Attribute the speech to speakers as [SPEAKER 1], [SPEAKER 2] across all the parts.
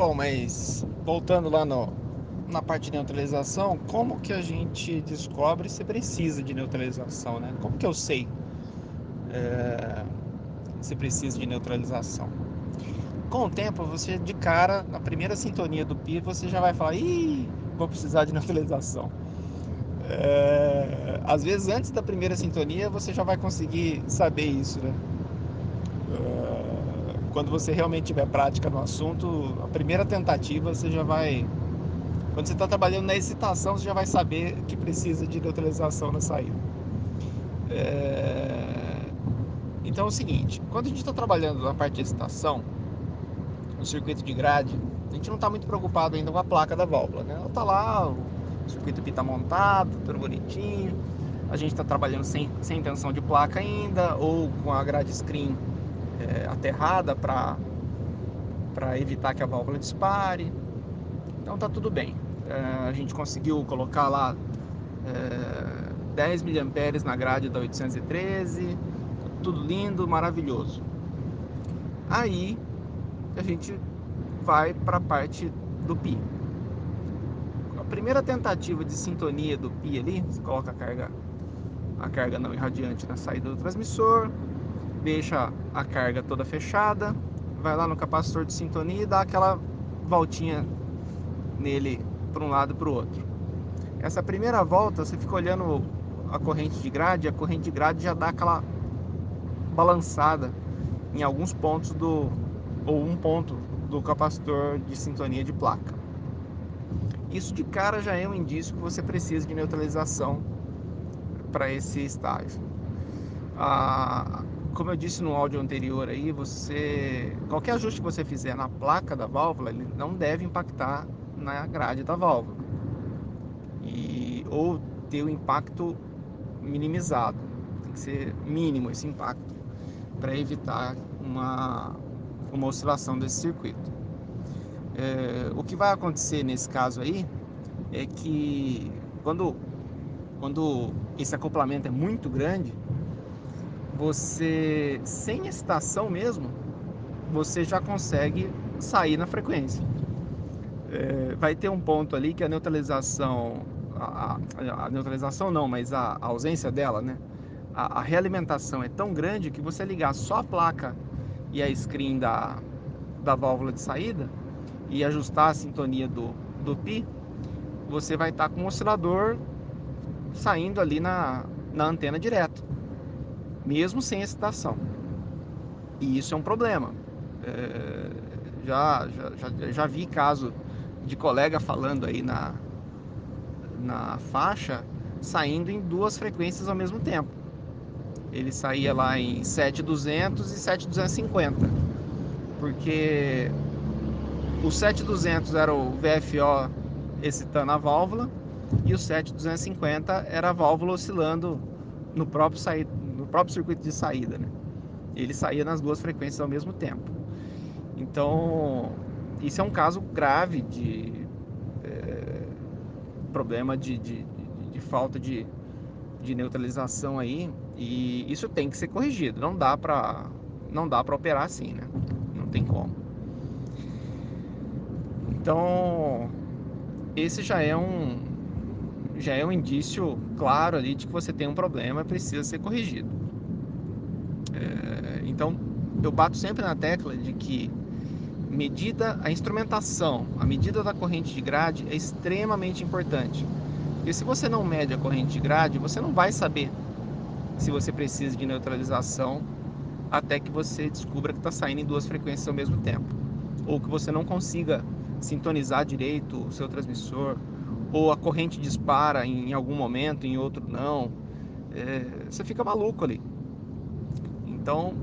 [SPEAKER 1] Bom, mas voltando lá no, na parte de neutralização, como que a gente descobre se precisa de neutralização, né? Como que eu sei é, se precisa de neutralização? Com o tempo, você de cara, na primeira sintonia do pi, você já vai falar, ih, vou precisar de neutralização. É, às vezes, antes da primeira sintonia, você já vai conseguir saber isso, né? É, quando você realmente tiver prática no assunto, a primeira tentativa você já vai quando você está trabalhando na excitação, você já vai saber que precisa de neutralização na saída. É... Então é o seguinte, quando a gente está trabalhando na parte de excitação, no circuito de grade, a gente não está muito preocupado ainda com a placa da válvula, né? Ela está lá, o circuito PI está montado, tudo bonitinho, a gente está trabalhando sem, sem tensão de placa ainda, ou com a grade screen é, aterrada para evitar que a válvula dispare. Então tá tudo bem. É, a gente conseguiu colocar lá é, 10 mA na grade da 813, tudo lindo, maravilhoso. Aí a gente vai para a parte do pi. A primeira tentativa de sintonia do pi ali, você coloca a carga a carga não irradiante na saída do transmissor, deixa a carga toda fechada, vai lá no capacitor de sintonia e dá aquela voltinha nele para um lado para o outro. Essa primeira volta, você fica olhando a corrente de grade, a corrente de grade já dá aquela balançada em alguns pontos do ou um ponto do capacitor de sintonia de placa. Isso de cara já é um indício que você precisa de neutralização para esse estágio. Ah, como eu disse no áudio anterior aí, você qualquer ajuste que você fizer na placa da válvula, ele não deve impactar na grade da válvula. E ou ter o impacto minimizado. Tem que ser mínimo esse impacto para evitar uma uma oscilação desse circuito. É, o que vai acontecer nesse caso aí é que quando quando esse acoplamento é muito grande você sem excitação mesmo você já consegue sair na frequência é, vai ter um ponto ali que a neutralização, a, a, a neutralização não, mas a, a, ausência dela, né? A, realimentação é tão grande que você ligar só a placa e a screen da, da válvula de saída e ajustar a sintonia do, do pi, você vai estar com o oscilador saindo ali na, na antena direto, mesmo sem excitação. E isso é um problema. É, já, já, já, vi caso de colega falando aí na, na faixa, saindo em duas frequências ao mesmo tempo. Ele saía lá em 7200 e 7250, porque o 7200 era o VFO excitando a válvula e o 7250 era a válvula oscilando no próprio, saí... próprio circuito de saída. Né? Ele saía nas duas frequências ao mesmo tempo. Então, isso é um caso grave de é, problema de, de, de, de falta de, de neutralização aí e isso tem que ser corrigido. Não dá para não dá para operar assim, né? Não tem como. Então esse já é um já é um indício claro ali de que você tem um problema e precisa ser corrigido. É, então eu bato sempre na tecla de que medida, a instrumentação, a medida da corrente de grade é extremamente importante. Porque se você não mede a corrente de grade, você não vai saber se você precisa de neutralização até que você descubra que está saindo em duas frequências ao mesmo tempo. Ou que você não consiga sintonizar direito o seu transmissor, ou a corrente dispara em algum momento, em outro não. É, você fica maluco ali. Então,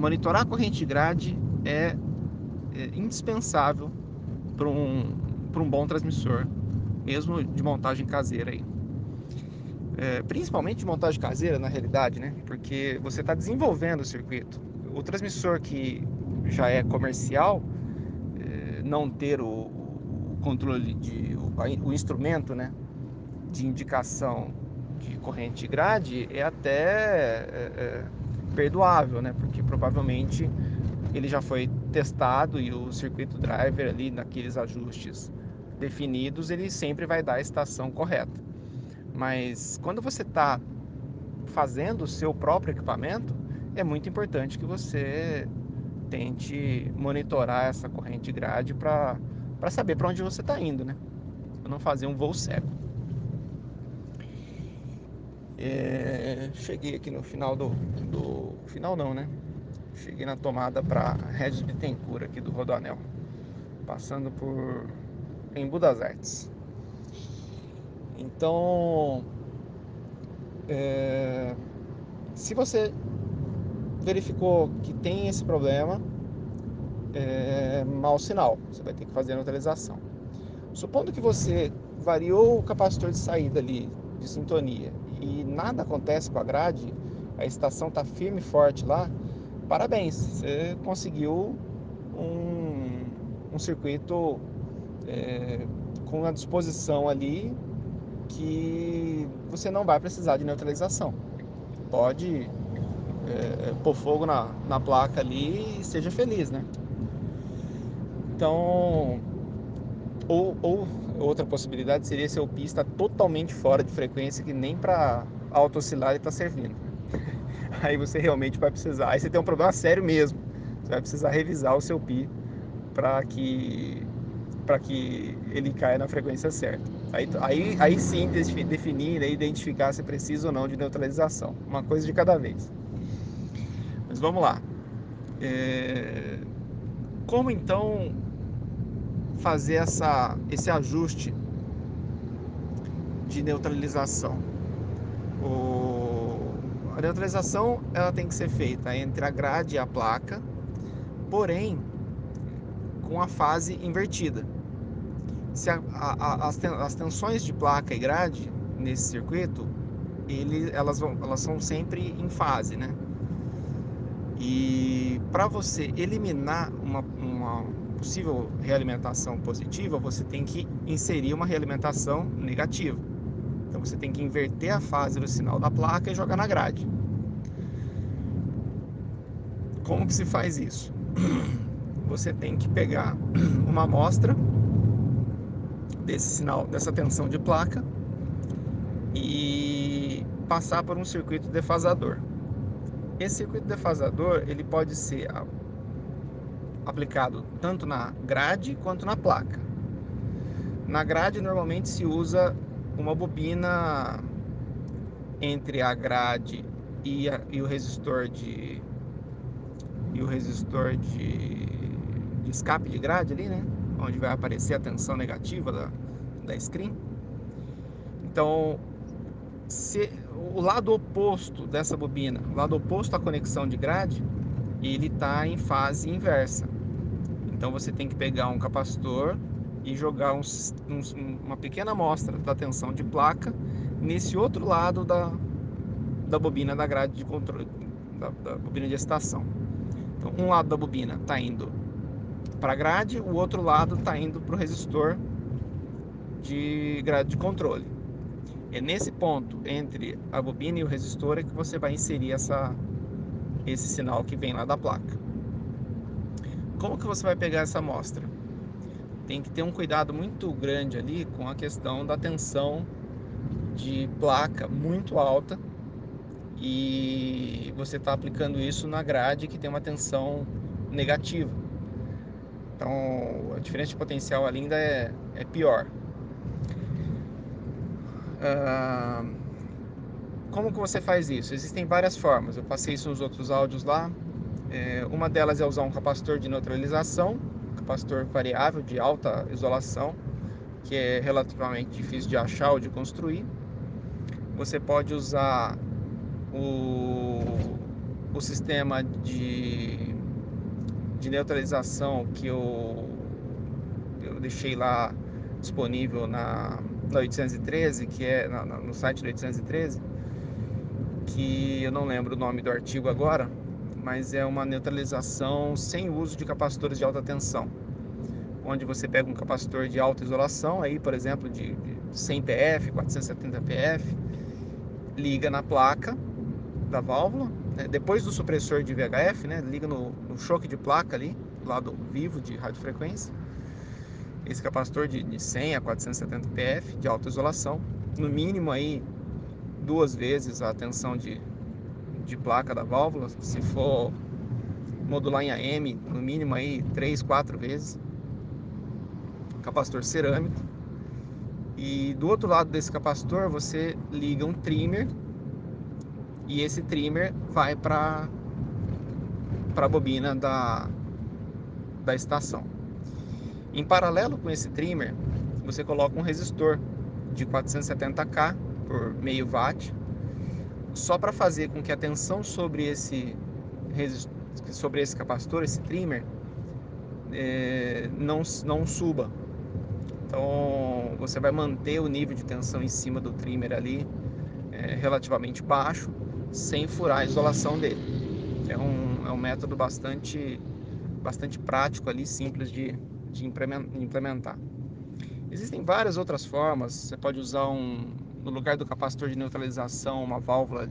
[SPEAKER 1] monitorar a corrente de grade é, é indispensável para um, um bom transmissor, mesmo de montagem caseira aí. É, principalmente de montagem caseira, na realidade, né? Porque você está desenvolvendo o circuito. O transmissor que já é comercial, é, não ter o controle de o, o, instrumento, né, de indicação de corrente de grade é até é, é perdoável, né? Porque provavelmente ele já foi testado e o circuito driver ali naqueles ajustes definidos, ele sempre vai dar a estação correta. Mas quando você está fazendo o seu próprio equipamento, é muito importante que você tente monitorar essa corrente grade para saber para onde você está indo, né? Para não fazer um voo cego. É, cheguei aqui no final do, do. Final não, né? Cheguei na tomada para Regis Bittencourt aqui do Rodoanel. Passando por. em Budas Artes. Então. É, se você verificou que tem esse problema, é mau sinal. Você vai ter que fazer a neutralização. Supondo que você variou o capacitor de saída ali de sintonia e nada acontece com a grade, a estação está firme e forte lá, parabéns, você conseguiu um, um circuito é, com a disposição ali que você não vai precisar de neutralização. Pode é, pôr fogo na, na placa ali e seja feliz, né? Então, ou, ou outra possibilidade seria se o pi está totalmente fora de frequência, que nem para auto-oscilar está servindo. Aí você realmente vai precisar. Aí você tem um problema sério mesmo. Você vai precisar revisar o seu pi para que para que ele caia na frequência certa. Aí, aí, aí sim definir, né, identificar se precisa ou não de neutralização. Uma coisa de cada vez. Mas vamos lá. É... Como então fazer essa, esse ajuste de neutralização. O, a neutralização ela tem que ser feita entre a grade e a placa, porém com a fase invertida. Se a, a, as, as tensões de placa e grade nesse circuito, ele, elas, vão, elas são sempre em fase, né? E para você eliminar uma, uma possível realimentação positiva, você tem que inserir uma realimentação negativa. Então você tem que inverter a fase do sinal da placa e jogar na grade. Como que se faz isso? Você tem que pegar uma amostra desse sinal, dessa tensão de placa e passar por um circuito defasador. Esse circuito defasador ele pode ser aplicado tanto na grade quanto na placa. Na grade normalmente se usa uma bobina entre a grade e, a, e o resistor de e o resistor de, de escape de grade ali, né? Onde vai aparecer a tensão negativa da, da screen. Então, se o lado oposto dessa bobina, o lado oposto à conexão de grade, ele está em fase inversa. Então você tem que pegar um capacitor e jogar um, um, uma pequena amostra da tensão de placa nesse outro lado da, da bobina da grade de controle, da, da bobina de estação. Então, um lado da bobina está indo para a grade, o outro lado está indo para o resistor de grade de controle. É nesse ponto entre a bobina e o resistor é que você vai inserir essa, esse sinal que vem lá da placa. Como que você vai pegar essa amostra? Tem que ter um cuidado muito grande ali com a questão da tensão de placa muito alta e você está aplicando isso na grade que tem uma tensão negativa. Então a diferença de potencial ali ainda é, é pior. Como que você faz isso? Existem várias formas. Eu passei isso nos outros áudios lá. É, uma delas é usar um capacitor de neutralização, capacitor variável de alta isolação, que é relativamente difícil de achar ou de construir. Você pode usar o, o sistema de, de neutralização que eu, eu deixei lá disponível na, na 813, que é na, no site do 813, que eu não lembro o nome do artigo agora, mas é uma neutralização sem uso de capacitores de alta tensão, onde você pega um capacitor de alta isolação, aí por exemplo de 100 PF, 470 PF, liga na placa da válvula, né, depois do supressor de VHF, né, liga no, no choque de placa ali, lado vivo de radiofrequência. Esse capacitor de, de 100 a 470 PF de alta isolação, no mínimo aí duas vezes a tensão de, de placa da válvula, se for modular em AM, no mínimo aí três, quatro vezes. Capacitor cerâmico. E do outro lado desse capacitor você liga um trimmer e esse trimmer vai para para a bobina da, da estação. Em paralelo com esse trimmer, você coloca um resistor de 470K por meio watt, só para fazer com que a tensão sobre esse sobre esse capacitor, esse trimmer, é, não, não suba. Então você vai manter o nível de tensão em cima do trimmer ali é, relativamente baixo, sem furar a isolação dele. É um, é um método bastante, bastante prático ali, simples de, de implementar. Existem várias outras formas. Você pode usar um, no lugar do capacitor de neutralização, uma válvula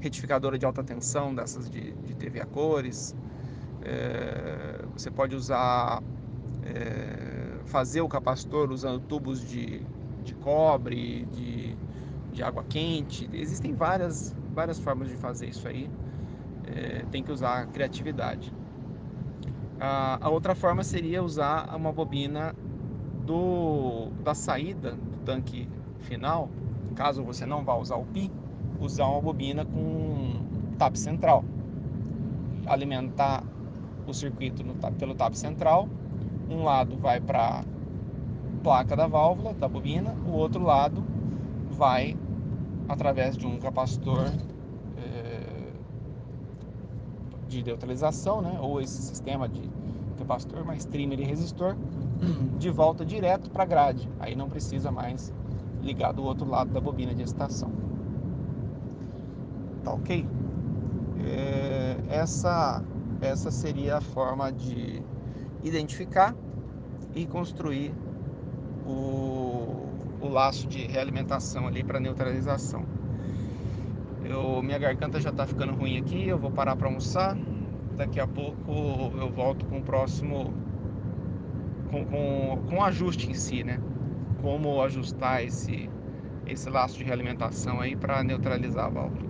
[SPEAKER 1] retificadora de alta tensão, dessas de, de TV a cores. É, você pode usar, é, fazer o capacitor usando tubos de, de cobre, de, de água quente. Existem várias, várias formas de fazer isso aí. É, tem que usar criatividade. A, a outra forma seria usar uma bobina do, da saída do tanque final, caso você não vá usar o PI, usar uma bobina com tap central. Alimentar o circuito no, pelo tap central. Um lado vai para placa da válvula, da bobina, o outro lado vai através de um capacitor é, de neutralização, né? ou esse sistema de capacitor mais trimmer e resistor, de volta direto para a grade. Aí não precisa mais ligar do outro lado da bobina de excitação. Tá ok? É, essa, essa seria a forma de identificar e construir o, o laço de realimentação ali para neutralização. Eu, minha garganta já está ficando ruim aqui, eu vou parar para almoçar. Daqui a pouco eu volto com o próximo com, com, com o ajuste em si, né? Como ajustar esse, esse laço de realimentação aí para neutralizar a válvula.